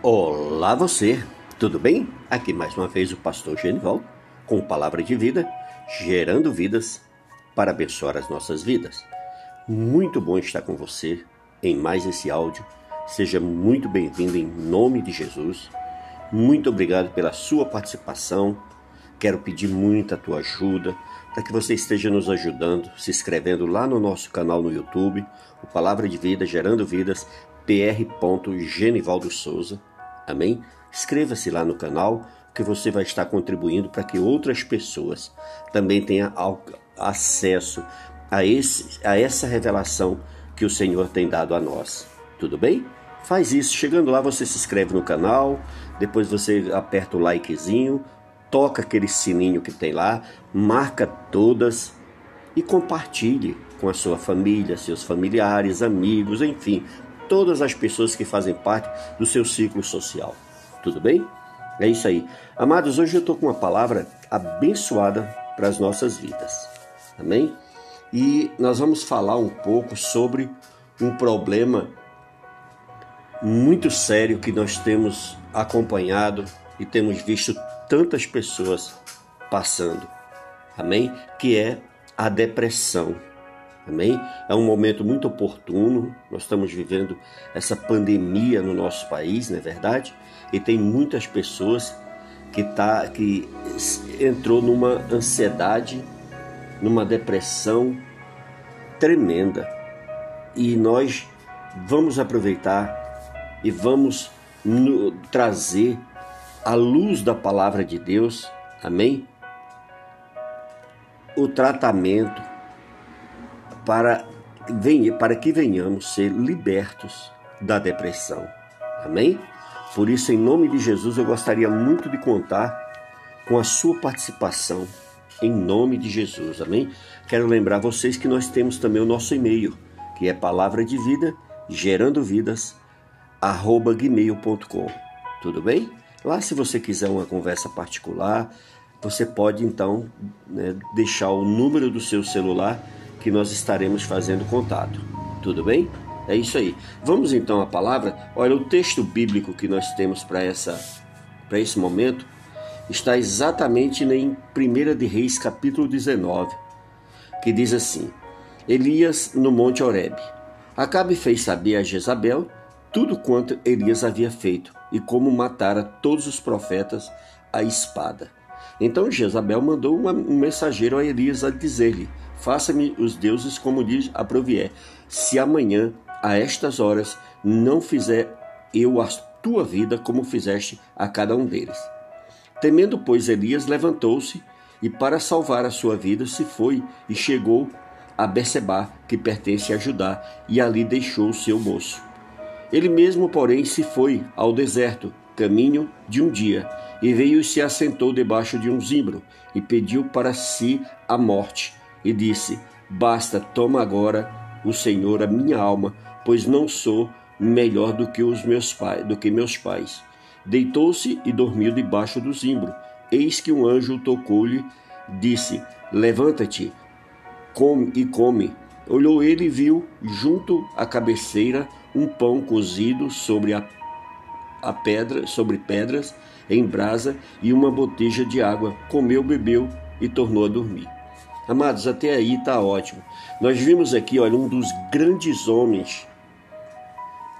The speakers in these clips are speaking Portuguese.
Olá você, tudo bem? Aqui mais uma vez o pastor Genival com palavra de vida, gerando vidas para abençoar as nossas vidas. Muito bom estar com você em mais esse áudio. Seja muito bem-vindo em nome de Jesus. Muito obrigado pela sua participação. Quero pedir muito a tua ajuda para que você esteja nos ajudando, se inscrevendo lá no nosso canal no YouTube, o Palavra de Vida Gerando Vidas, pr. Genivaldo Souza. Amém? Inscreva-se lá no canal que você vai estar contribuindo para que outras pessoas também tenham acesso a, esse, a essa revelação que o Senhor tem dado a nós. Tudo bem? Faz isso. Chegando lá, você se inscreve no canal, depois você aperta o likezinho, toca aquele sininho que tem lá, marca todas e compartilhe com a sua família, seus familiares, amigos, enfim, todas as pessoas que fazem parte do seu ciclo social. Tudo bem? É isso aí. Amados, hoje eu estou com uma palavra abençoada para as nossas vidas. Amém? E nós vamos falar um pouco sobre um problema muito sério que nós temos acompanhado e temos visto tantas pessoas passando. Amém? Que é a depressão. Amém? É um momento muito oportuno. Nós estamos vivendo essa pandemia no nosso país, não é verdade? E tem muitas pessoas que tá que entrou numa ansiedade, numa depressão tremenda. E nós vamos aproveitar e vamos no, trazer a luz da palavra de Deus, amém? O tratamento para, para que venhamos ser libertos da depressão, amém? Por isso, em nome de Jesus, eu gostaria muito de contar com a sua participação, em nome de Jesus, amém? Quero lembrar vocês que nós temos também o nosso e-mail, que é palavra de vida, gerando vidas, arroba gmail.com. Tudo bem? Lá, se você quiser uma conversa particular, você pode então né, deixar o número do seu celular que nós estaremos fazendo contato. Tudo bem? É isso aí. Vamos então à palavra. Olha, o texto bíblico que nós temos para essa para esse momento está exatamente em 1 de Reis, capítulo 19, que diz assim: Elias no monte Horeb. Acabe fez saber a Jezabel tudo quanto Elias havia feito e como matara todos os profetas à espada. Então Jezabel mandou um mensageiro a Elias a dizer-lhe: Faça-me os deuses como diz a Provier, se amanhã, a estas horas, não fizer eu a tua vida como fizeste a cada um deles. Temendo, pois, Elias levantou-se e, para salvar a sua vida, se foi e chegou a Berseba, que pertence a Judá, e ali deixou o seu moço. Ele mesmo, porém, se foi ao deserto, caminho de um dia, e veio e se assentou debaixo de um zimbro, e pediu para si a morte, e disse: Basta, toma agora o Senhor a minha alma, pois não sou melhor do que os meus pais, do que meus pais. Deitou-se e dormiu debaixo do zimbro. Eis que um anjo tocou-lhe, disse: Levanta-te, come e come. Olhou ele e viu, junto à cabeceira, um pão cozido sobre a, a pedra, sobre pedras, em brasa, e uma botija de água. Comeu, bebeu e tornou a dormir. Amados, até aí está ótimo. Nós vimos aqui, olha, um dos grandes homens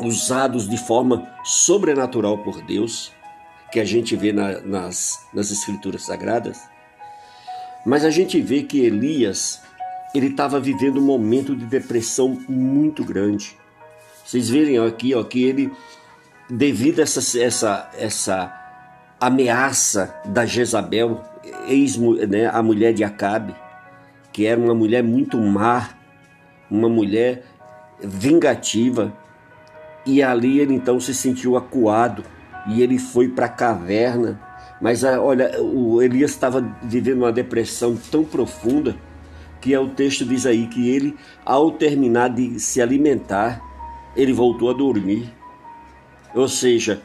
usados de forma sobrenatural por Deus, que a gente vê na, nas, nas escrituras sagradas. Mas a gente vê que Elias ele estava vivendo um momento de depressão muito grande. Vocês verem aqui ó, que ele, devido a essa, essa, essa ameaça da Jezabel, ex, né, a mulher de Acabe, que era uma mulher muito má, uma mulher vingativa, e ali ele então se sentiu acuado e ele foi para a caverna. Mas ah, olha, o Elias estava vivendo uma depressão tão profunda que é o texto diz aí que ele, ao terminar de se alimentar, ele voltou a dormir. Ou seja,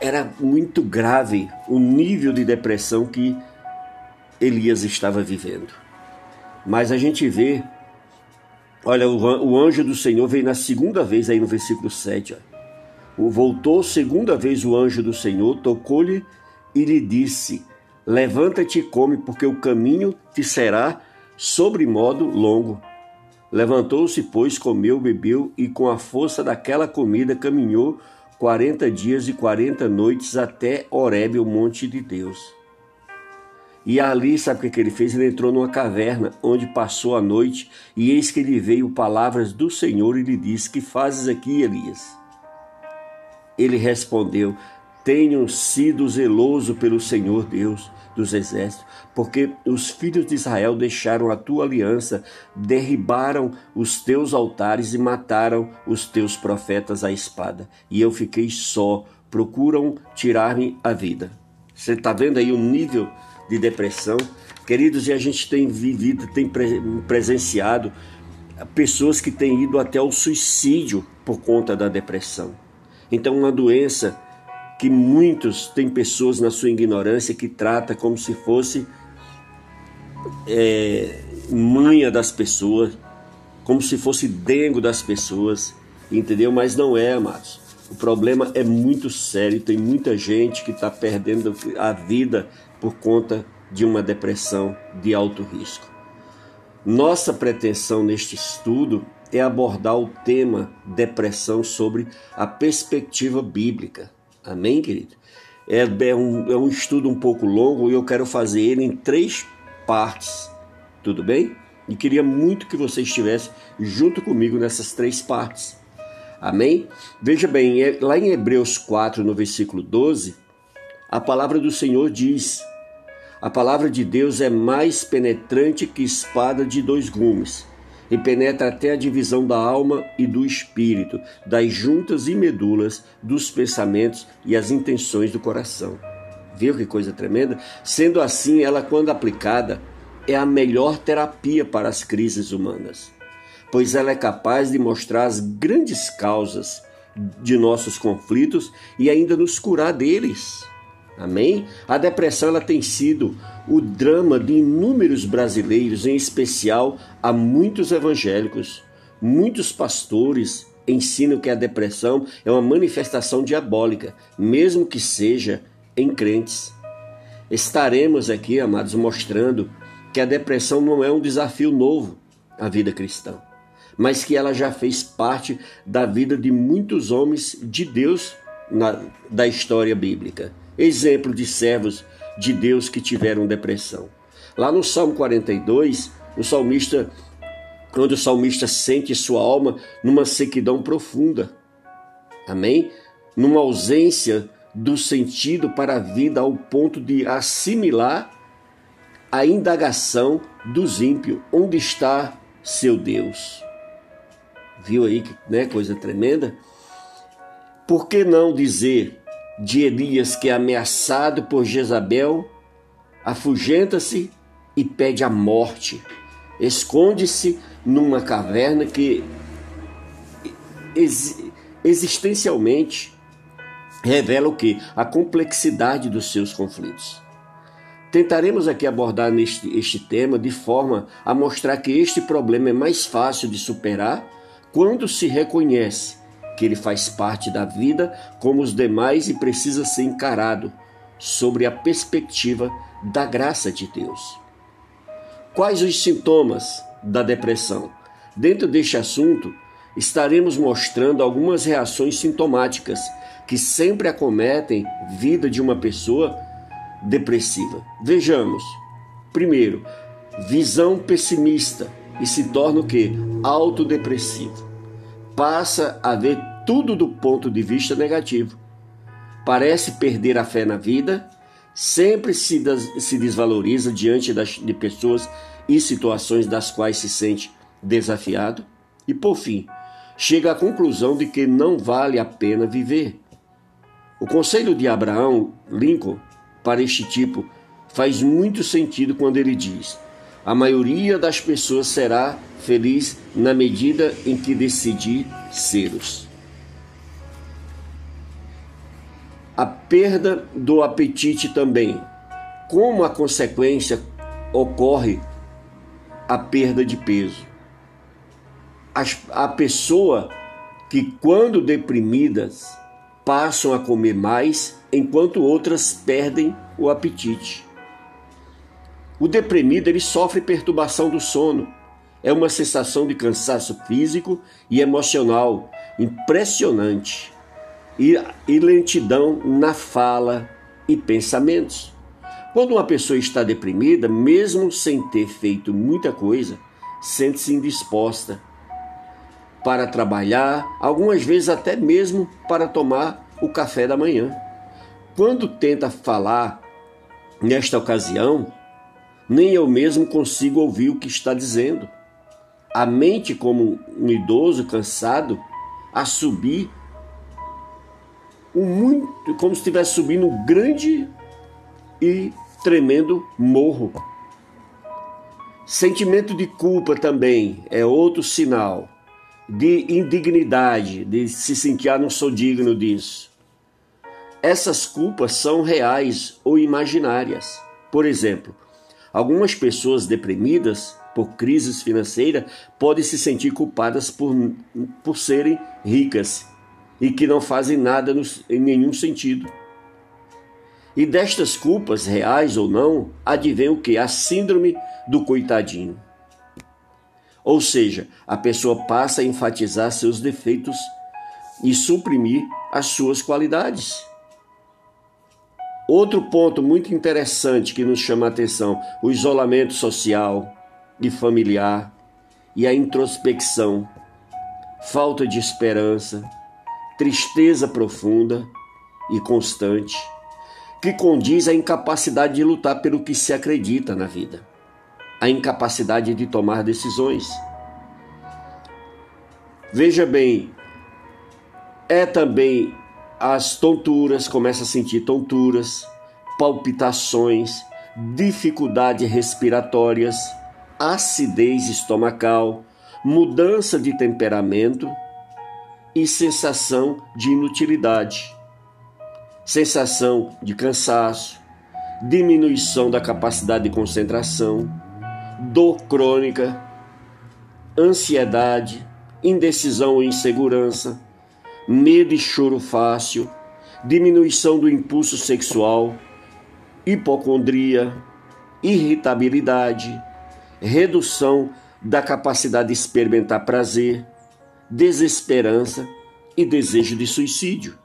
era muito grave o nível de depressão que Elias estava vivendo. Mas a gente vê, olha, o, anjo do Senhor veio na segunda vez aí no versículo 7. Ó. Voltou segunda vez o anjo do Senhor, tocou-lhe e lhe disse: Levanta-te e come, porque o caminho te será sobremodo longo. Levantou-se, pois, comeu, bebeu e com a força daquela comida caminhou quarenta dias e quarenta noites até Horebe, o monte de Deus. E ali, sabe o que ele fez? Ele entrou numa caverna onde passou a noite, e eis que lhe veio palavras do Senhor e lhe disse: Que fazes aqui, Elias? Ele respondeu: Tenho sido zeloso pelo Senhor Deus dos exércitos, porque os filhos de Israel deixaram a tua aliança, derribaram os teus altares e mataram os teus profetas à espada. E eu fiquei só, procuram tirar-me a vida. Você está vendo aí o nível de depressão? Queridos, e a gente tem vivido, tem presenciado pessoas que têm ido até o suicídio por conta da depressão. Então, uma doença que muitos têm pessoas na sua ignorância que trata como se fosse é, manha das pessoas, como se fosse dengo das pessoas, entendeu? Mas não é, amados. O problema é muito sério. Tem muita gente que está perdendo a vida por conta de uma depressão de alto risco. Nossa pretensão neste estudo é abordar o tema depressão sobre a perspectiva bíblica. Amém, querido? É, é, um, é um estudo um pouco longo e eu quero fazer ele em três partes. Tudo bem? E queria muito que você estivesse junto comigo nessas três partes. Amém? Veja bem, é, lá em Hebreus 4, no versículo 12, a palavra do Senhor diz: A palavra de Deus é mais penetrante que espada de dois gumes e penetra até a divisão da alma e do espírito, das juntas e medulas, dos pensamentos e as intenções do coração. Viu que coisa tremenda? Sendo assim, ela, quando aplicada, é a melhor terapia para as crises humanas, pois ela é capaz de mostrar as grandes causas de nossos conflitos e ainda nos curar deles. Amém? A depressão ela tem sido o drama de inúmeros brasileiros, em especial a muitos evangélicos. Muitos pastores ensinam que a depressão é uma manifestação diabólica, mesmo que seja em crentes. Estaremos aqui, amados, mostrando que a depressão não é um desafio novo à vida cristã, mas que ela já fez parte da vida de muitos homens de Deus na, da história bíblica exemplo de servos de Deus que tiveram depressão. Lá no Salmo 42, o salmista, quando o salmista sente sua alma numa sequidão profunda, amém? Numa ausência do sentido para a vida ao ponto de assimilar a indagação dos ímpios: onde está seu Deus? Viu aí que né, coisa tremenda? Por que não dizer de Elias, que é ameaçado por Jezabel, afugenta-se e pede a morte. Esconde-se numa caverna que existencialmente revela o que? A complexidade dos seus conflitos. Tentaremos aqui abordar neste, este tema de forma a mostrar que este problema é mais fácil de superar quando se reconhece que ele faz parte da vida como os demais e precisa ser encarado sobre a perspectiva da graça de Deus. Quais os sintomas da depressão? Dentro deste assunto, estaremos mostrando algumas reações sintomáticas que sempre acometem vida de uma pessoa depressiva. Vejamos. Primeiro, visão pessimista e se torna o que? Autodepressivo. Passa a ver tudo do ponto de vista negativo. Parece perder a fé na vida, sempre se, se desvaloriza diante das, de pessoas e situações das quais se sente desafiado e, por fim, chega à conclusão de que não vale a pena viver. O conselho de Abraão Lincoln para este tipo faz muito sentido quando ele diz: a maioria das pessoas será feliz na medida em que decidir ser-os. a perda do apetite também. Como a consequência ocorre a perda de peso. A, pessoa que, quando deprimidas, passam a comer mais, enquanto outras perdem o apetite. O deprimido ele sofre perturbação do sono. É uma sensação de cansaço físico e emocional impressionante e, e lentidão na fala e pensamentos. Quando uma pessoa está deprimida, mesmo sem ter feito muita coisa, sente-se indisposta para trabalhar, algumas vezes até mesmo para tomar o café da manhã. Quando tenta falar nesta ocasião, nem eu mesmo consigo ouvir o que está dizendo. A mente, como um idoso cansado, a subir um muito, como se estivesse subindo um grande e tremendo morro. Sentimento de culpa também é outro sinal de indignidade, de se sentir, ah, não sou digno disso. Essas culpas são reais ou imaginárias. Por exemplo, algumas pessoas deprimidas por crises financeiras podem se sentir culpadas por, por serem ricas e que não fazem nada no, em nenhum sentido. E destas culpas, reais ou não, advém o que? A síndrome do coitadinho. Ou seja, a pessoa passa a enfatizar seus defeitos e suprimir as suas qualidades. Outro ponto muito interessante que nos chama a atenção: o isolamento social e familiar e a introspecção, falta de esperança, tristeza profunda e constante, que condiz à incapacidade de lutar pelo que se acredita na vida a incapacidade de tomar decisões. Veja bem, é também as tonturas, começa a sentir tonturas, palpitações, dificuldades respiratórias, acidez estomacal, mudança de temperamento e sensação de inutilidade, sensação de cansaço, diminuição da capacidade de concentração, dor crônica, ansiedade, indecisão ou insegurança, medo e choro fácil, diminuição do impulso sexual, hipocondria, irritabilidade, redução da capacidade de experimentar prazer, desesperança e desejo de suicídio.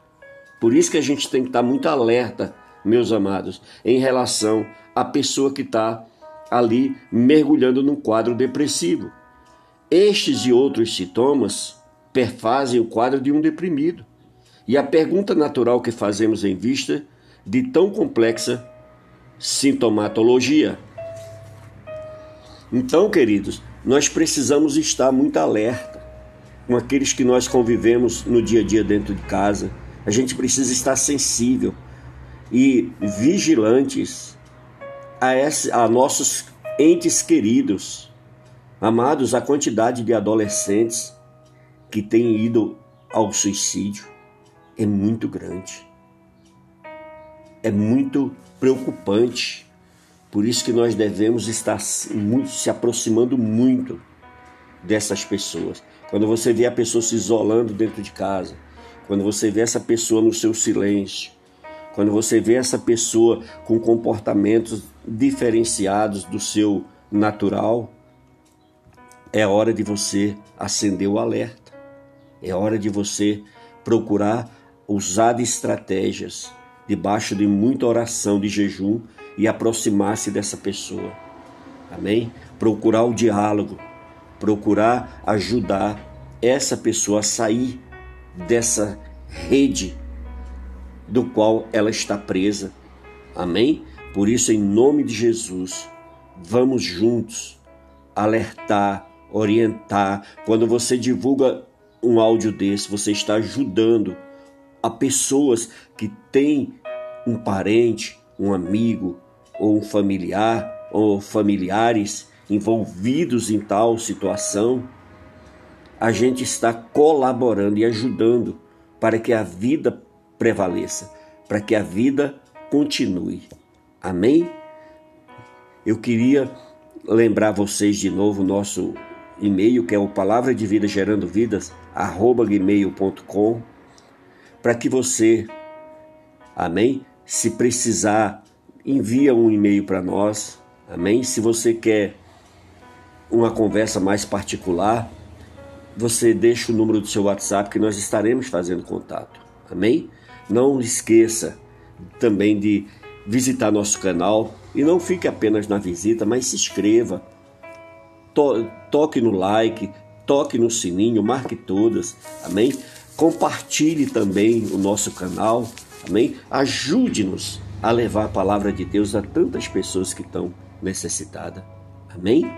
Por isso que a gente tem que estar muito alerta, meus amados, em relação à pessoa que está ali mergulhando num quadro depressivo. Estes e outros sintomas perfazem o quadro de um deprimido. E a pergunta natural que fazemos em vista de tão complexa sintomatologia. Então, queridos, nós precisamos estar muito alerta com aqueles que nós convivemos no dia a dia dentro de casa. A gente precisa estar sensível e vigilantes a, esse, a nossos entes queridos. Amados, a quantidade de adolescentes que têm ido ao suicídio é muito grande. É muito preocupante. Por isso que nós devemos estar muito, se aproximando muito dessas pessoas. Quando você vê a pessoa se isolando dentro de casa, quando você vê essa pessoa no seu silêncio, quando você vê essa pessoa com comportamentos diferenciados do seu natural, é hora de você acender o alerta. É hora de você procurar usar estratégias debaixo de muita oração de jejum e aproximar-se dessa pessoa. Amém? Procurar o diálogo, procurar ajudar essa pessoa a sair dessa rede do qual ela está presa. Amém? Por isso, em nome de Jesus, vamos juntos alertar, orientar. Quando você divulga um áudio desse, você está ajudando a pessoas que têm um parente, um amigo ou um familiar ou familiares envolvidos em tal situação. A gente está colaborando e ajudando para que a vida prevaleça, para que a vida continue. Amém? Eu queria lembrar vocês de novo o nosso e-mail, que é o palavra de vida gerando vidas, gmail.com, para que você, amém? Se precisar, envia um e-mail para nós, amém? Se você quer uma conversa mais particular, você deixa o número do seu WhatsApp que nós estaremos fazendo contato, amém? Não esqueça também de visitar nosso canal e não fique apenas na visita, mas se inscreva, to toque no like, toque no sininho, marque todas, amém? Compartilhe também o nosso canal, amém? Ajude-nos a levar a palavra de Deus a tantas pessoas que estão necessitadas, amém?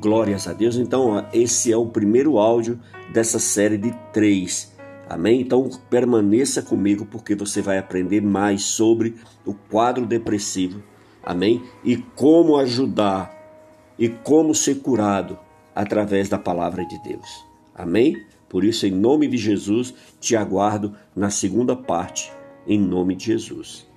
Glórias a Deus. Então, esse é o primeiro áudio dessa série de três. Amém? Então permaneça comigo porque você vai aprender mais sobre o quadro depressivo. Amém? E como ajudar e como ser curado através da palavra de Deus. Amém? Por isso, em nome de Jesus, te aguardo na segunda parte, em nome de Jesus.